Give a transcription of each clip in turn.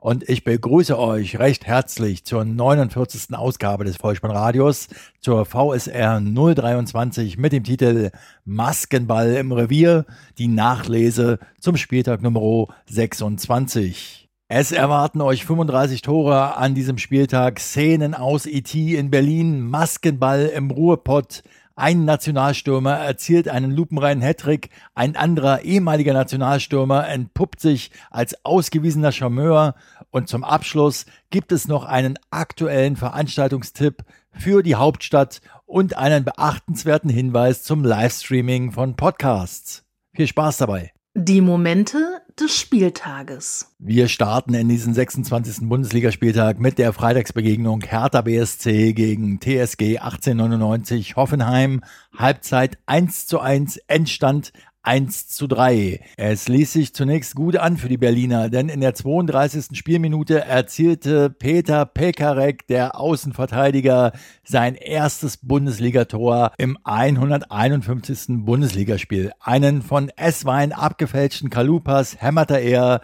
Und ich begrüße euch recht herzlich zur 49. Ausgabe des Vollspannradios, zur VSR 023 mit dem Titel Maskenball im Revier, die Nachlese zum Spieltag Nummer 26. Es erwarten euch 35 Tore an diesem Spieltag, Szenen aus IT e in Berlin, Maskenball im Ruhrpott, ein Nationalstürmer erzielt einen lupenreinen Hattrick, ein anderer ehemaliger Nationalstürmer entpuppt sich als ausgewiesener Charmeur und zum Abschluss gibt es noch einen aktuellen Veranstaltungstipp für die Hauptstadt und einen beachtenswerten Hinweis zum Livestreaming von Podcasts. Viel Spaß dabei! Die Momente des Spieltages. Wir starten in diesen 26. Bundesligaspieltag mit der Freitagsbegegnung Hertha BSC gegen TSG 1899 Hoffenheim. Halbzeit 1 zu 1, Endstand 1 zu 3. Es ließ sich zunächst gut an für die Berliner, denn in der 32. Spielminute erzielte Peter Pekarek, der Außenverteidiger, sein erstes Bundesligator im 151. Bundesligaspiel. Einen von S-Wein abgefälschten Kalupas hämmerte er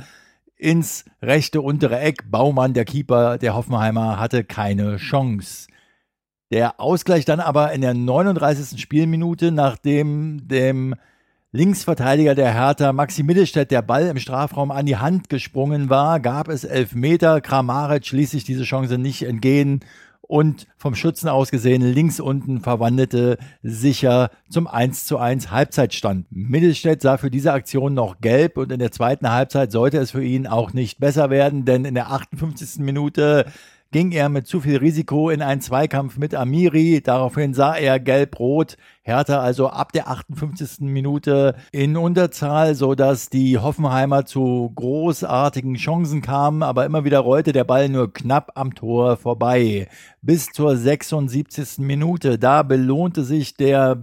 ins rechte untere Eck. Baumann, der Keeper der Hoffenheimer, hatte keine Chance. Der Ausgleich dann aber in der 39. Spielminute, nachdem dem Linksverteidiger der Hertha, Maxi Mittelstädt, der Ball im Strafraum an die Hand gesprungen war, gab es elf Meter. Kramaric ließ sich diese Chance nicht entgehen und vom Schützen aus gesehen links unten verwandelte sicher zum 1 zu 1 Halbzeitstand. Mittelstädt sah für diese Aktion noch gelb und in der zweiten Halbzeit sollte es für ihn auch nicht besser werden, denn in der 58. Minute ging er mit zu viel Risiko in einen Zweikampf mit Amiri. Daraufhin sah er gelb-rot. Hertha also ab der 58. Minute in Unterzahl, sodass die Hoffenheimer zu großartigen Chancen kamen, aber immer wieder rollte der Ball nur knapp am Tor vorbei. Bis zur 76. Minute. Da belohnte sich der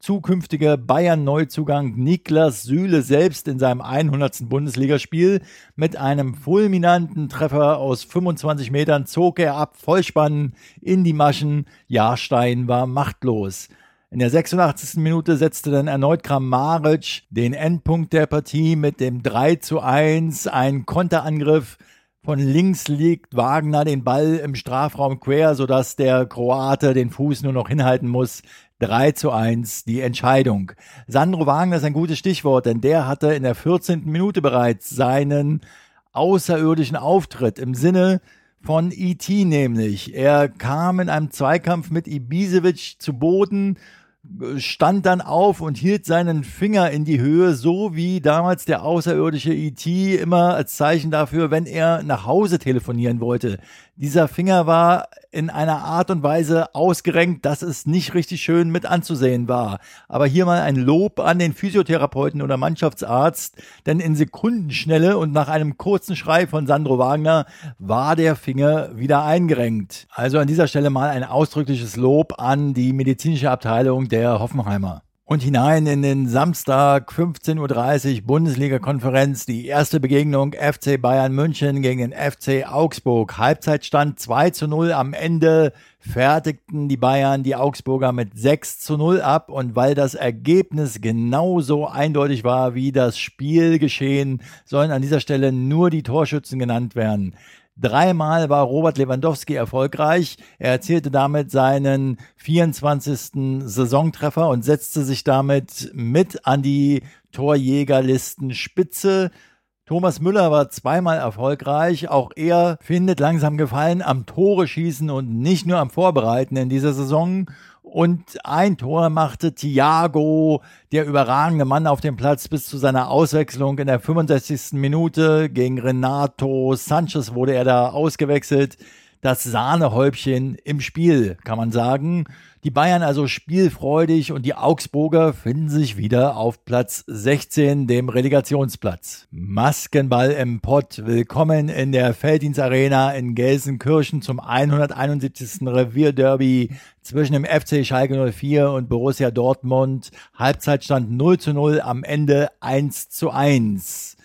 zukünftige Bayern-Neuzugang Niklas Süle selbst in seinem 100. Bundesligaspiel. Mit einem fulminanten Treffer aus 25 Metern zog er ab, Vollspann in die Maschen. Jahrstein war machtlos. In der 86. Minute setzte dann erneut Kramaric den Endpunkt der Partie mit dem 3 zu 1, ein Konterangriff. Von links liegt Wagner den Ball im Strafraum quer, sodass der Kroate den Fuß nur noch hinhalten muss. 3 zu 1 die Entscheidung. Sandro Wagner ist ein gutes Stichwort, denn der hatte in der 14. Minute bereits seinen außerirdischen Auftritt im Sinne von E.T. nämlich. Er kam in einem Zweikampf mit Ibisevic zu Boden, stand dann auf und hielt seinen Finger in die Höhe, so wie damals der außerirdische E.T. immer als Zeichen dafür, wenn er nach Hause telefonieren wollte. Dieser Finger war in einer Art und Weise ausgerenkt, dass es nicht richtig schön mit anzusehen war. Aber hier mal ein Lob an den Physiotherapeuten oder Mannschaftsarzt, denn in Sekundenschnelle und nach einem kurzen Schrei von Sandro Wagner war der Finger wieder eingerenkt. Also an dieser Stelle mal ein ausdrückliches Lob an die medizinische Abteilung der Hoffenheimer und hinein in den Samstag 15.30 Uhr Bundesliga-Konferenz. Die erste Begegnung FC Bayern München gegen den FC Augsburg. Halbzeitstand 2 zu 0. Am Ende fertigten die Bayern die Augsburger mit 6 zu 0 ab. Und weil das Ergebnis genauso eindeutig war wie das Spielgeschehen, sollen an dieser Stelle nur die Torschützen genannt werden. Dreimal war Robert Lewandowski erfolgreich. Er erzielte damit seinen 24. Saisontreffer und setzte sich damit mit an die Torjägerlistenspitze. Thomas Müller war zweimal erfolgreich. Auch er findet langsam Gefallen am Tore schießen und nicht nur am Vorbereiten in dieser Saison. Und ein Tor machte Thiago, der überragende Mann auf dem Platz, bis zu seiner Auswechslung in der 65. Minute gegen Renato Sanchez wurde er da ausgewechselt. Das Sahnehäubchen im Spiel, kann man sagen. Die Bayern also spielfreudig und die Augsburger finden sich wieder auf Platz 16, dem Relegationsplatz. Maskenball im Pott. Willkommen in der Felddienstarena in Gelsenkirchen zum 171. Revierderby zwischen dem FC Schalke 04 und Borussia Dortmund. Halbzeitstand 0 zu 0, am Ende 1 zu 1.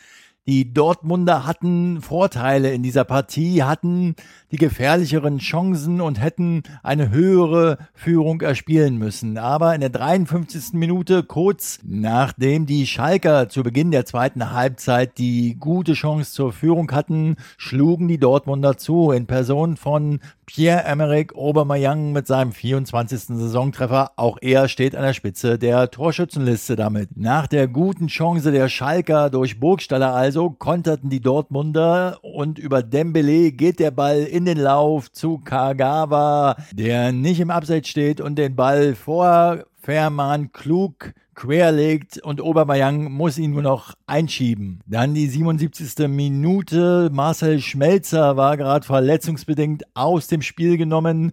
Die Dortmunder hatten Vorteile in dieser Partie, hatten die gefährlicheren Chancen und hätten eine höhere Führung erspielen müssen. Aber in der 53. Minute, kurz nachdem die Schalker zu Beginn der zweiten Halbzeit die gute Chance zur Führung hatten, schlugen die Dortmunder zu in Person von Pierre-Emerick Aubameyang mit seinem 24. Saisontreffer. Auch er steht an der Spitze der Torschützenliste damit. Nach der guten Chance der Schalker durch Burgstaller also konterten die Dortmunder und über Dembele geht der Ball in den Lauf zu Kagawa, der nicht im Abseits steht und den Ball vor Fährmann klug querlegt und Obermeier muss ihn nur noch einschieben. Dann die 77. Minute. Marcel Schmelzer war gerade verletzungsbedingt aus dem Spiel genommen.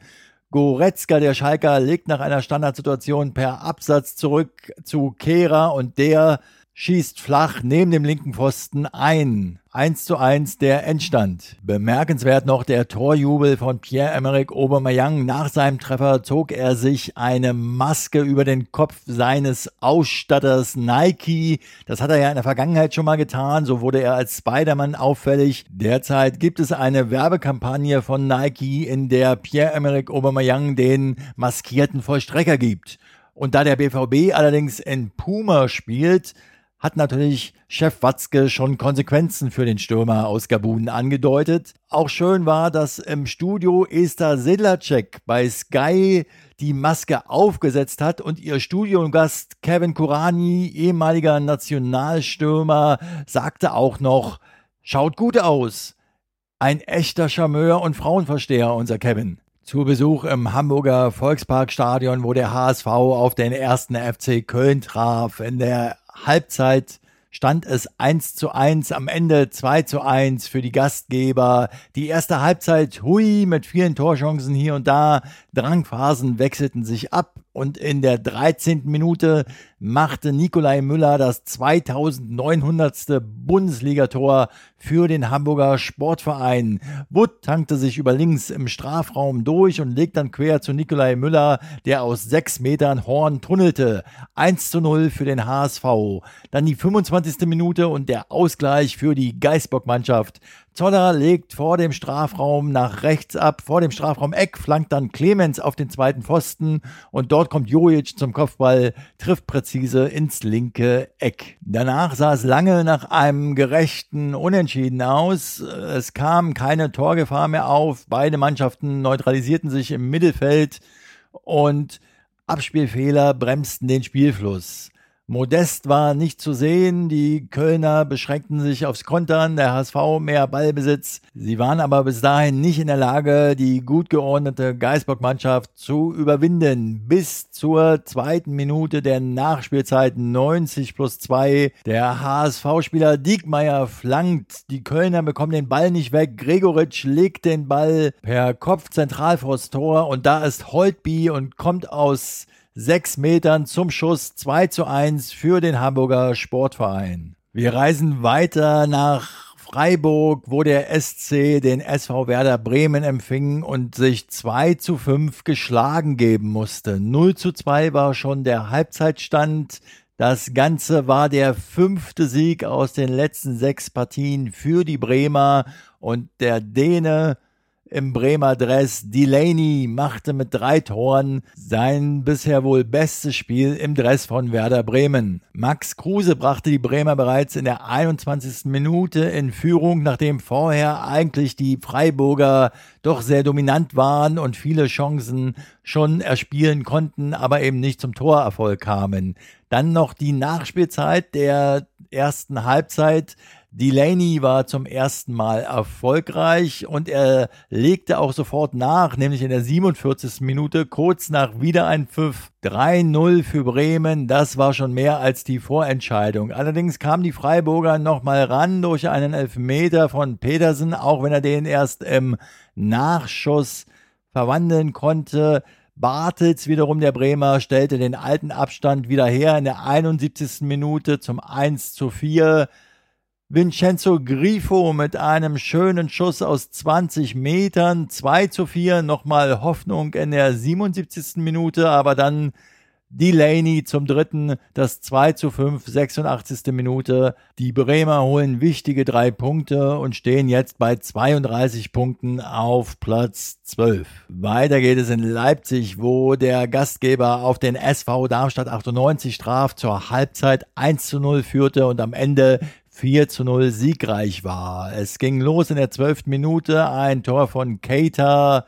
Goretzka, der Schalker, legt nach einer Standardsituation per Absatz zurück zu Kehrer und der schießt flach neben dem linken Pfosten ein. 1 zu 1 der Endstand. Bemerkenswert noch der Torjubel von Pierre-Emerick Aubameyang. Nach seinem Treffer zog er sich eine Maske über den Kopf seines Ausstatters Nike. Das hat er ja in der Vergangenheit schon mal getan. So wurde er als Spider-Man auffällig. Derzeit gibt es eine Werbekampagne von Nike, in der Pierre-Emerick Aubameyang den maskierten Vollstrecker gibt. Und da der BVB allerdings in Puma spielt, hat natürlich Chef Watzke schon Konsequenzen für den Stürmer aus Gabun angedeutet. Auch schön war, dass im Studio Esther Sedlacek bei Sky die Maske aufgesetzt hat und ihr Studiogast Kevin Kurani, ehemaliger Nationalstürmer, sagte auch noch, schaut gut aus. Ein echter Charmeur und Frauenversteher, unser Kevin. Zu Besuch im Hamburger Volksparkstadion, wo der HSV auf den ersten FC Köln traf. In der Halbzeit stand es 1 zu 1, am Ende 2 zu 1 für die Gastgeber. Die erste Halbzeit, hui, mit vielen Torchancen hier und da. Drangphasen wechselten sich ab und in der 13. Minute machte Nikolai Müller das 2900. Bundesligator für den Hamburger Sportverein. Wood tankte sich über links im Strafraum durch und legt dann quer zu Nikolai Müller, der aus sechs Metern Horn tunnelte. 1 zu 0 für den HSV. Dann die 25. Minute und der Ausgleich für die Geisbock-Mannschaft. Zoller legt vor dem Strafraum nach rechts ab, vor dem Strafraum Eck, flankt dann Clemens auf den zweiten Pfosten und dort kommt Jojic zum Kopfball, trifft präzise ins linke Eck. Danach sah es lange nach einem gerechten Unentschieden aus. Es kam keine Torgefahr mehr auf. Beide Mannschaften neutralisierten sich im Mittelfeld und Abspielfehler bremsten den Spielfluss. Modest war nicht zu sehen. Die Kölner beschränkten sich aufs Kontern, der HSV mehr Ballbesitz. Sie waren aber bis dahin nicht in der Lage, die gut geordnete Geisbock-Mannschaft zu überwinden. Bis zur zweiten Minute der Nachspielzeit 90 plus 2. Der HSV-Spieler Diekmeyer flankt. Die Kölner bekommen den Ball nicht weg. Gregoritsch legt den Ball per Kopf zentral vors Tor und da ist Holtby und kommt aus sechs Metern zum Schuss 2 zu 1 für den Hamburger Sportverein. Wir reisen weiter nach Freiburg, wo der SC den SV Werder Bremen empfing und sich 2 zu 5 geschlagen geben musste. 0 zu 2 war schon der Halbzeitstand. Das Ganze war der fünfte Sieg aus den letzten sechs Partien für die Bremer und der Däne im Bremer Dress. Delaney machte mit drei Toren sein bisher wohl bestes Spiel im Dress von Werder Bremen. Max Kruse brachte die Bremer bereits in der 21. Minute in Führung, nachdem vorher eigentlich die Freiburger doch sehr dominant waren und viele Chancen schon erspielen konnten, aber eben nicht zum Torerfolg kamen. Dann noch die Nachspielzeit der ersten Halbzeit Delaney war zum ersten Mal erfolgreich und er legte auch sofort nach, nämlich in der 47. Minute, kurz nach wieder ein Pfiff. 3-0 für Bremen, das war schon mehr als die Vorentscheidung. Allerdings kam die Freiburger nochmal ran durch einen Elfmeter von Petersen, auch wenn er den erst im Nachschuss verwandeln konnte. Bartels wiederum der Bremer stellte den alten Abstand wieder her in der 71. Minute zum 1 zu 4. Vincenzo Grifo mit einem schönen Schuss aus 20 Metern, 2 zu 4, nochmal Hoffnung in der 77. Minute, aber dann Delaney zum dritten, das 2 zu 5, 86. Minute. Die Bremer holen wichtige drei Punkte und stehen jetzt bei 32 Punkten auf Platz 12. Weiter geht es in Leipzig, wo der Gastgeber auf den SV Darmstadt 98 traf, zur Halbzeit 1 zu 0 führte und am Ende 4 zu 0 siegreich war. Es ging los in der zwölften Minute, ein Tor von Keita.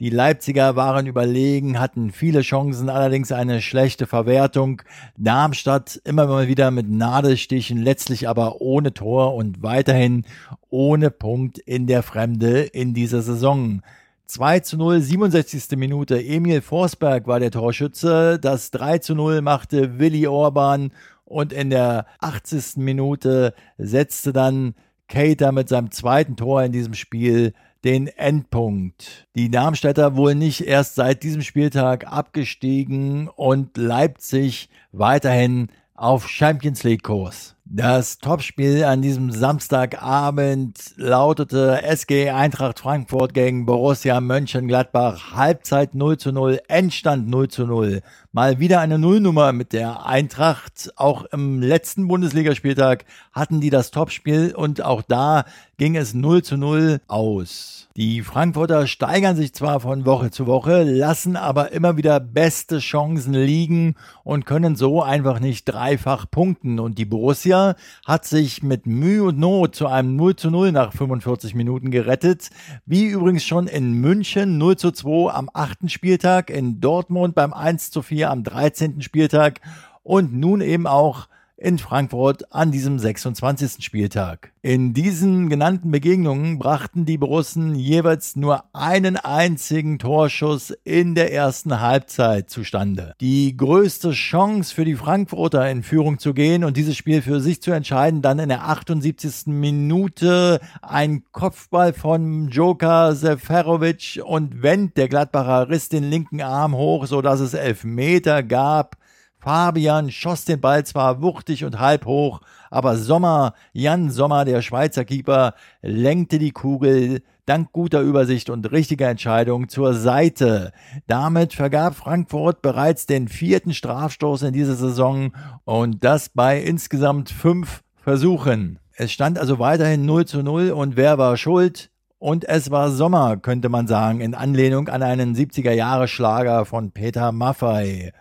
Die Leipziger waren überlegen, hatten viele Chancen, allerdings eine schlechte Verwertung. Darmstadt immer mal wieder mit Nadelstichen, letztlich aber ohne Tor und weiterhin ohne Punkt in der Fremde in dieser Saison. 2 zu 0, 67. Minute. Emil Forsberg war der Torschütze. Das 3 zu 0 machte Willi Orban und in der 80. Minute setzte dann Cater mit seinem zweiten Tor in diesem Spiel den Endpunkt. Die Darmstädter wohl nicht erst seit diesem Spieltag abgestiegen und Leipzig weiterhin auf Champions League Kurs. Das Topspiel an diesem Samstagabend lautete SG Eintracht Frankfurt gegen Borussia Mönchengladbach. Halbzeit 0 zu 0, Endstand 0 zu 0. Mal wieder eine Nullnummer mit der Eintracht. Auch im letzten Bundesligaspieltag hatten die das Topspiel und auch da ging es 0 zu 0 aus. Die Frankfurter steigern sich zwar von Woche zu Woche, lassen aber immer wieder beste Chancen liegen und können so einfach nicht dreifach punkten. Und die Borussia hat sich mit Mühe und Not zu einem 0 zu 0 nach 45 Minuten gerettet. Wie übrigens schon in München 0 zu 2 am achten Spieltag, in Dortmund beim 1 zu 4 am 13. Spieltag und nun eben auch in Frankfurt an diesem 26. Spieltag. In diesen genannten Begegnungen brachten die Borussen jeweils nur einen einzigen Torschuss in der ersten Halbzeit zustande. Die größte Chance für die Frankfurter in Führung zu gehen und dieses Spiel für sich zu entscheiden, dann in der 78. Minute ein Kopfball von Joker Seferovic und Wendt, der Gladbacher, riss den linken Arm hoch, so dass es Elfmeter gab. Fabian schoss den Ball zwar wuchtig und halb hoch, aber Sommer, Jan Sommer, der Schweizer Keeper, lenkte die Kugel dank guter Übersicht und richtiger Entscheidung zur Seite. Damit vergab Frankfurt bereits den vierten Strafstoß in dieser Saison und das bei insgesamt fünf Versuchen. Es stand also weiterhin 0 zu 0 und wer war schuld? Und es war Sommer, könnte man sagen, in Anlehnung an einen 70er-Jahre-Schlager von Peter Maffei.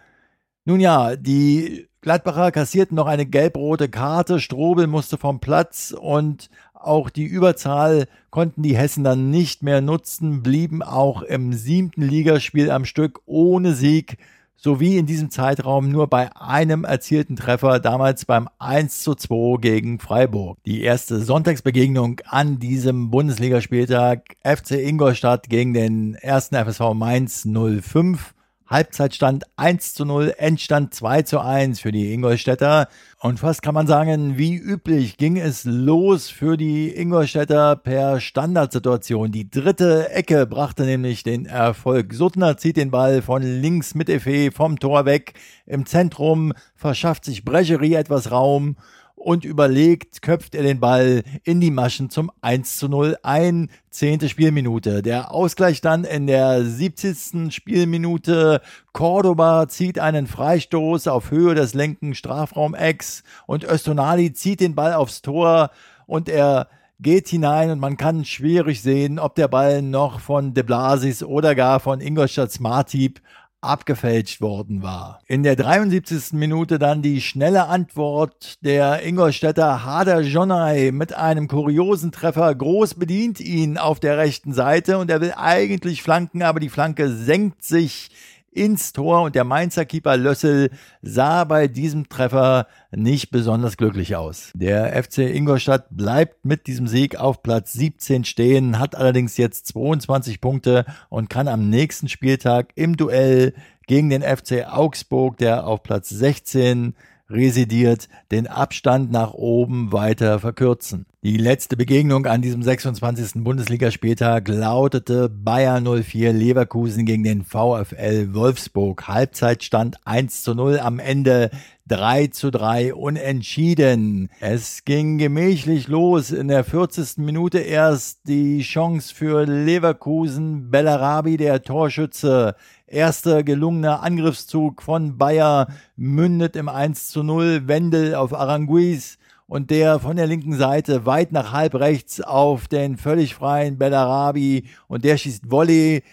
Nun ja, die Gladbacher kassierten noch eine gelb-rote Karte, Strobel musste vom Platz und auch die Überzahl konnten die Hessen dann nicht mehr nutzen, blieben auch im siebten Ligaspiel am Stück ohne Sieg sowie in diesem Zeitraum nur bei einem erzielten Treffer, damals beim 1 zu 2 gegen Freiburg. Die erste Sonntagsbegegnung an diesem Bundesligaspieltag FC Ingolstadt gegen den ersten FSV Mainz 05 Halbzeitstand 1 zu 0, Endstand 2 zu 1 für die Ingolstädter. Und fast kann man sagen, wie üblich ging es los für die Ingolstädter per Standardsituation. Die dritte Ecke brachte nämlich den Erfolg. Suttner zieht den Ball von links mit Efe vom Tor weg. Im Zentrum verschafft sich Brecherie etwas Raum und überlegt, köpft er den Ball in die Maschen zum 1 zu 0 ein. Zehnte Spielminute. Der Ausgleich dann in der 70. Spielminute. Cordoba zieht einen Freistoß auf Höhe des lenken Strafraum-Ecks und Östonali zieht den Ball aufs Tor und er geht hinein und man kann schwierig sehen, ob der Ball noch von De Blasis oder gar von Ingolstadt Smartip abgefälscht worden war. In der 73. Minute dann die schnelle Antwort der Ingolstädter Hader Jonai mit einem kuriosen Treffer. Groß bedient ihn auf der rechten Seite und er will eigentlich flanken, aber die Flanke senkt sich ins Tor und der Mainzer Keeper Lössel sah bei diesem Treffer nicht besonders glücklich aus. Der FC Ingolstadt bleibt mit diesem Sieg auf Platz 17 stehen, hat allerdings jetzt 22 Punkte und kann am nächsten Spieltag im Duell gegen den FC Augsburg, der auf Platz 16 residiert, den Abstand nach oben weiter verkürzen. Die letzte Begegnung an diesem 26. Bundesligaspieltag lautete Bayer 04 Leverkusen gegen den VfL Wolfsburg. Halbzeitstand 1 zu 0 am Ende 3 zu 3 unentschieden. Es ging gemächlich los. In der 40. Minute erst die Chance für Leverkusen. Bellarabi, der Torschütze. Erster gelungener Angriffszug von Bayer mündet im 1 zu 0. Wendel auf Aranguiz und der von der linken Seite weit nach halb rechts auf den völlig freien Bellarabi und der schießt Volley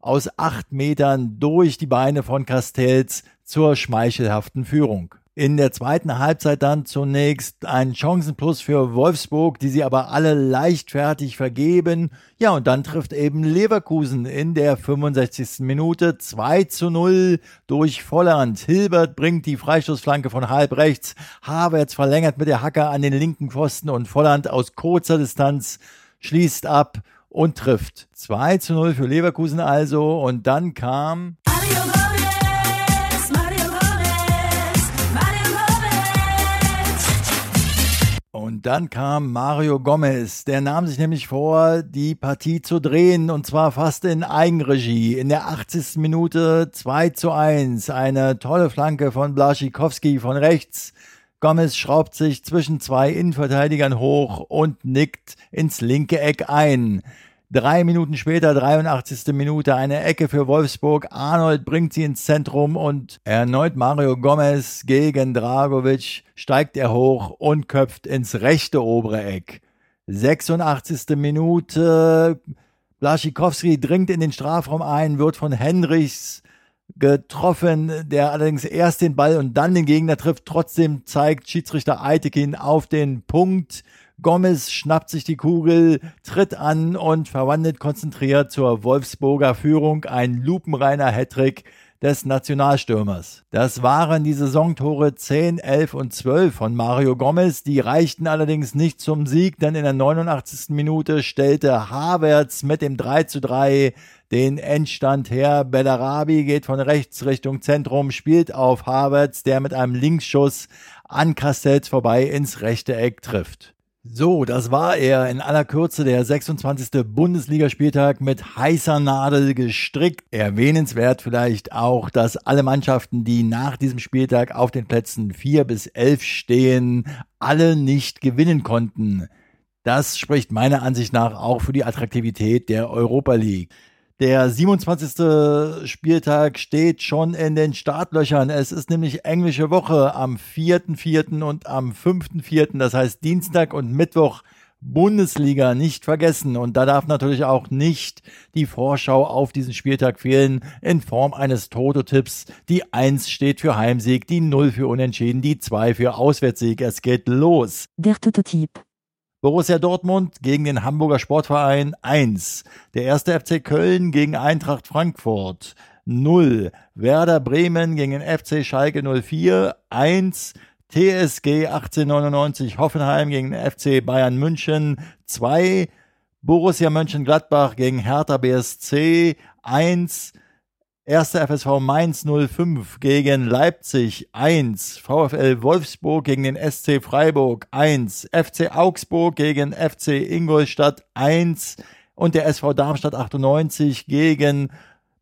aus acht Metern durch die Beine von Castells zur schmeichelhaften Führung. In der zweiten Halbzeit dann zunächst ein Chancenplus für Wolfsburg, die sie aber alle leichtfertig vergeben. Ja, und dann trifft eben Leverkusen in der 65. Minute 2 zu 0 durch Volland. Hilbert bringt die Freistoßflanke von halb rechts. Havertz verlängert mit der Hacker an den linken Pfosten und Volland aus kurzer Distanz schließt ab und trifft. 2 zu 0 für Leverkusen also und dann kam... Und dann kam Mario Gomez. Der nahm sich nämlich vor, die Partie zu drehen und zwar fast in Eigenregie. In der 80. Minute 2 zu 1. Eine tolle Flanke von Blaschikowski von rechts. Gomez schraubt sich zwischen zwei Innenverteidigern hoch und nickt ins linke Eck ein. Drei Minuten später, 83. Minute, eine Ecke für Wolfsburg. Arnold bringt sie ins Zentrum und erneut Mario Gomez gegen Dragovic steigt er hoch und köpft ins rechte obere Eck. 86. Minute, Blaschikowski dringt in den Strafraum ein, wird von Henrichs getroffen, der allerdings erst den Ball und dann den Gegner trifft. Trotzdem zeigt Schiedsrichter Eitekin auf den Punkt. Gomez schnappt sich die Kugel, tritt an und verwandelt konzentriert zur Wolfsburger Führung ein lupenreiner Hattrick des Nationalstürmers. Das waren die Saisontore 10, 11 und 12 von Mario Gomez. Die reichten allerdings nicht zum Sieg, denn in der 89. Minute stellte Havertz mit dem 3 zu 3 den Endstand her. Bellarabi geht von rechts Richtung Zentrum, spielt auf Havertz, der mit einem Linksschuss an Castells vorbei ins rechte Eck trifft. So, das war er in aller Kürze der 26. Bundesligaspieltag mit heißer Nadel gestrickt. Erwähnenswert vielleicht auch, dass alle Mannschaften, die nach diesem Spieltag auf den Plätzen 4 bis 11 stehen, alle nicht gewinnen konnten. Das spricht meiner Ansicht nach auch für die Attraktivität der Europa League. Der 27. Spieltag steht schon in den Startlöchern. Es ist nämlich englische Woche am 4.4. und am 5.4., das heißt Dienstag und Mittwoch Bundesliga nicht vergessen. Und da darf natürlich auch nicht die Vorschau auf diesen Spieltag fehlen in Form eines Toto-Tipps. Die 1 steht für Heimsieg, die 0 für Unentschieden, die 2 für Auswärtssieg. Es geht los. Der Toto-Tipp. Borussia Dortmund gegen den Hamburger Sportverein 1. Der erste FC Köln gegen Eintracht Frankfurt 0. Werder Bremen gegen FC Schalke 04 1. TSG 1899 Hoffenheim gegen FC Bayern München 2. Borussia Mönchengladbach gegen Hertha BSC 1. Erster FSV Mainz 05 gegen Leipzig 1, VfL Wolfsburg gegen den SC Freiburg 1, FC Augsburg gegen FC Ingolstadt 1 und der SV Darmstadt 98 gegen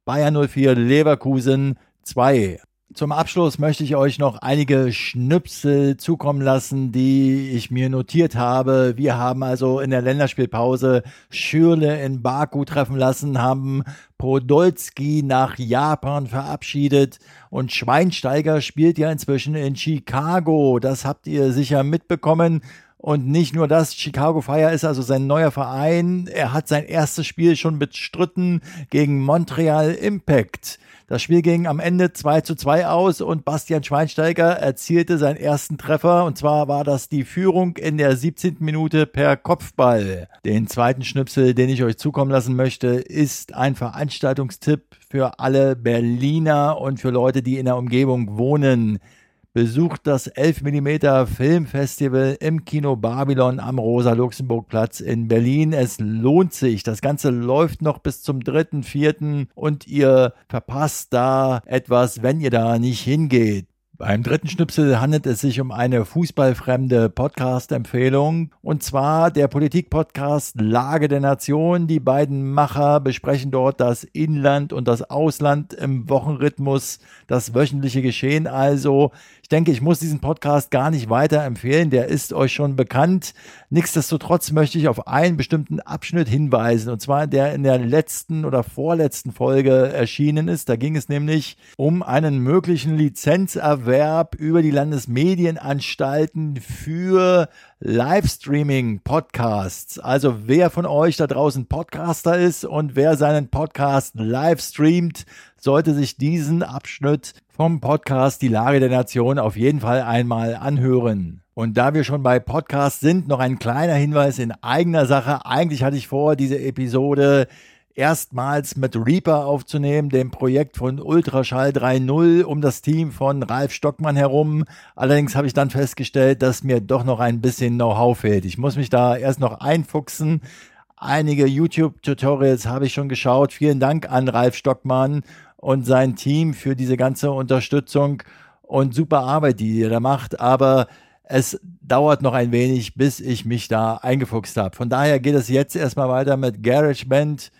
Bayern 04 Leverkusen 2. Zum Abschluss möchte ich euch noch einige Schnipsel zukommen lassen, die ich mir notiert habe. Wir haben also in der Länderspielpause Schürle in Baku treffen lassen, haben Podolski nach Japan verabschiedet und Schweinsteiger spielt ja inzwischen in Chicago. Das habt ihr sicher mitbekommen. Und nicht nur das, Chicago Fire ist also sein neuer Verein. Er hat sein erstes Spiel schon bestritten gegen Montreal Impact. Das Spiel ging am Ende 2 zu 2 aus und Bastian Schweinsteiger erzielte seinen ersten Treffer und zwar war das die Führung in der 17. Minute per Kopfball. Den zweiten Schnipsel, den ich euch zukommen lassen möchte, ist ein Veranstaltungstipp für alle Berliner und für Leute, die in der Umgebung wohnen. Besucht das 11 mm Filmfestival im Kino Babylon am Rosa-Luxemburg-Platz in Berlin. Es lohnt sich. Das Ganze läuft noch bis zum 3.4. und ihr verpasst da etwas, wenn ihr da nicht hingeht. Beim dritten Schnipsel handelt es sich um eine fußballfremde Podcast-Empfehlung und zwar der Politik-Podcast Lage der Nation. Die beiden Macher besprechen dort das Inland und das Ausland im Wochenrhythmus, das wöchentliche Geschehen also. Ich denke, ich muss diesen Podcast gar nicht weiter empfehlen, der ist euch schon bekannt. Nichtsdestotrotz möchte ich auf einen bestimmten Abschnitt hinweisen, und zwar der in der letzten oder vorletzten Folge erschienen ist. Da ging es nämlich um einen möglichen Lizenzerwerb über die Landesmedienanstalten für Livestreaming-Podcasts. Also wer von euch da draußen Podcaster ist und wer seinen Podcast live streamt, sollte sich diesen Abschnitt vom Podcast Die Lage der Nation auf jeden Fall einmal anhören. Und da wir schon bei Podcasts sind, noch ein kleiner Hinweis in eigener Sache. Eigentlich hatte ich vor, diese Episode erstmals mit Reaper aufzunehmen, dem Projekt von Ultraschall 3.0 um das Team von Ralf Stockmann herum. Allerdings habe ich dann festgestellt, dass mir doch noch ein bisschen Know-how fehlt. Ich muss mich da erst noch einfuchsen. Einige YouTube-Tutorials habe ich schon geschaut. Vielen Dank an Ralf Stockmann und sein Team für diese ganze Unterstützung und super Arbeit, die ihr da macht. Aber es dauert noch ein wenig, bis ich mich da eingefuchst habe. Von daher geht es jetzt erstmal weiter mit GarageBand,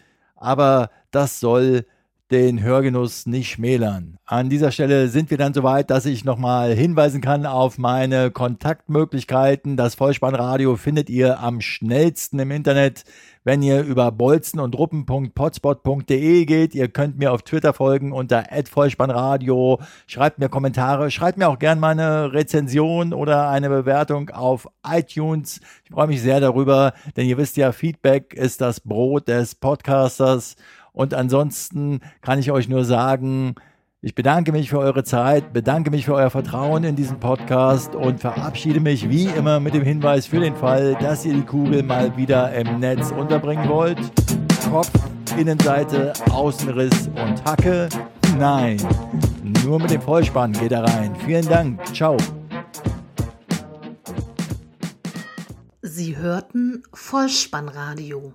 aber das soll den Hörgenuss nicht schmälern. An dieser Stelle sind wir dann soweit, dass ich nochmal hinweisen kann auf meine Kontaktmöglichkeiten. Das Vollspannradio findet ihr am schnellsten im Internet, wenn ihr über bolzen und ruppen.potspot.de geht. Ihr könnt mir auf Twitter folgen unter @vollspannradio. Schreibt mir Kommentare, schreibt mir auch gerne mal eine Rezension oder eine Bewertung auf iTunes. Ich freue mich sehr darüber, denn ihr wisst ja, Feedback ist das Brot des Podcasters. Und ansonsten kann ich euch nur sagen, ich bedanke mich für eure Zeit, bedanke mich für euer Vertrauen in diesen Podcast und verabschiede mich wie immer mit dem Hinweis für den Fall, dass ihr die Kugel mal wieder im Netz unterbringen wollt. Kopf, Innenseite, Außenriss und Hacke. Nein, nur mit dem Vollspann geht er rein. Vielen Dank. Ciao. Sie hörten Vollspannradio.